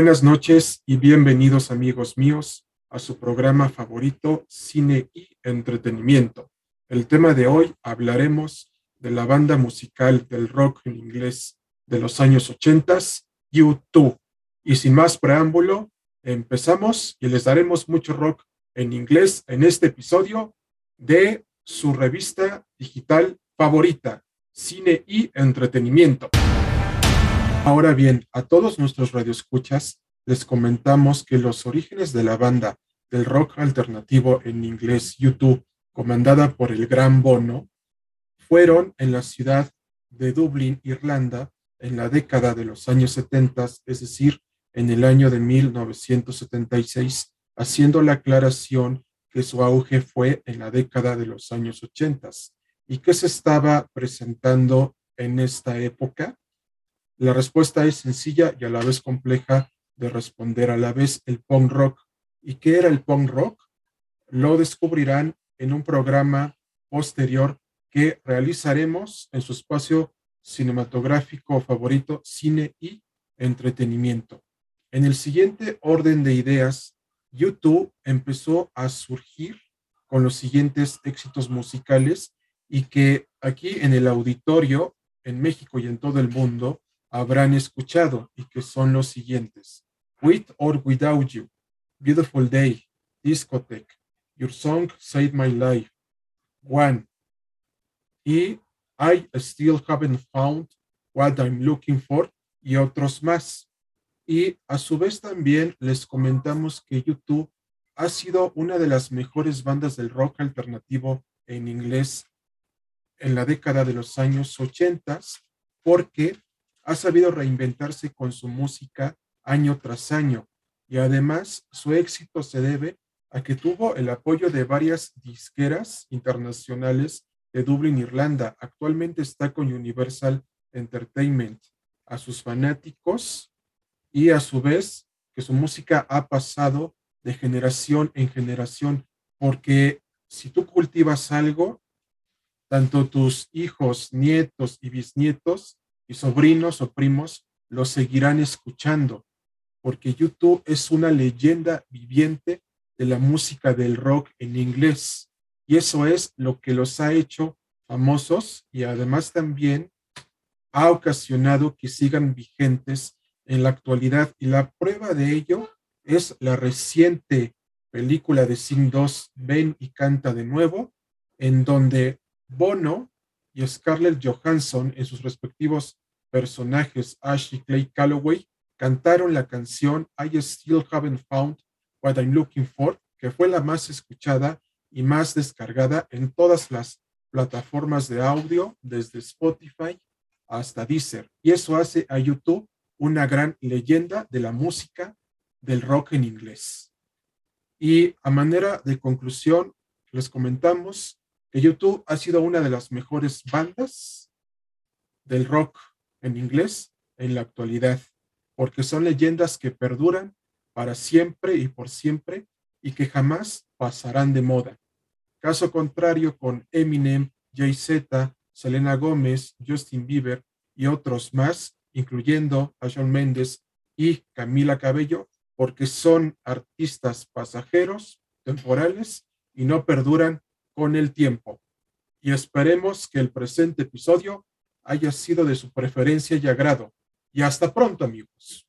Buenas noches y bienvenidos amigos míos a su programa favorito Cine y Entretenimiento. El tema de hoy hablaremos de la banda musical del rock en inglés de los años 80, U2. Y sin más preámbulo, empezamos y les daremos mucho rock en inglés en este episodio de su revista digital favorita, Cine y Entretenimiento. Ahora bien, a todos nuestros radioescuchas les comentamos que los orígenes de la banda del rock alternativo en inglés YouTube, comandada por el Gran Bono, fueron en la ciudad de Dublín, Irlanda, en la década de los años 70, es decir, en el año de 1976, haciendo la aclaración que su auge fue en la década de los años 80. ¿Y qué se estaba presentando en esta época? La respuesta es sencilla y a la vez compleja de responder a la vez el punk rock. ¿Y qué era el punk rock? Lo descubrirán en un programa posterior que realizaremos en su espacio cinematográfico favorito, cine y entretenimiento. En el siguiente orden de ideas, YouTube empezó a surgir con los siguientes éxitos musicales y que aquí en el auditorio, en México y en todo el mundo, habrán escuchado y que son los siguientes. With or Without You, Beautiful Day, Discotheque, Your Song Saved My Life, One, y I Still Haven't Found What I'm Looking For, y otros más. Y a su vez también les comentamos que YouTube ha sido una de las mejores bandas del rock alternativo en inglés en la década de los años 80 porque ha sabido reinventarse con su música año tras año y además su éxito se debe a que tuvo el apoyo de varias disqueras internacionales de Dublín, Irlanda. Actualmente está con Universal Entertainment. A sus fanáticos y a su vez que su música ha pasado de generación en generación, porque si tú cultivas algo, tanto tus hijos, nietos y bisnietos y sobrinos o primos lo seguirán escuchando, porque YouTube es una leyenda viviente de la música del rock en inglés. Y eso es lo que los ha hecho famosos y además también ha ocasionado que sigan vigentes en la actualidad. Y la prueba de ello es la reciente película de Sing 2, Ven y canta de nuevo, en donde Bono y Scarlett Johansson en sus respectivos personajes Ash y Clay Calloway cantaron la canción I Still Haven't Found What I'm Looking For, que fue la más escuchada y más descargada en todas las plataformas de audio, desde Spotify hasta Deezer. Y eso hace a YouTube una gran leyenda de la música del rock en inglés. Y a manera de conclusión, les comentamos que YouTube ha sido una de las mejores bandas del rock en inglés en la actualidad, porque son leyendas que perduran para siempre y por siempre y que jamás pasarán de moda. Caso contrario con Eminem, Jay-Z, Selena Gómez, Justin Bieber y otros más, incluyendo a Shawn Mendes y Camila Cabello, porque son artistas pasajeros, temporales y no perduran con el tiempo. Y esperemos que el presente episodio haya sido de su preferencia y agrado. Y hasta pronto, amigos.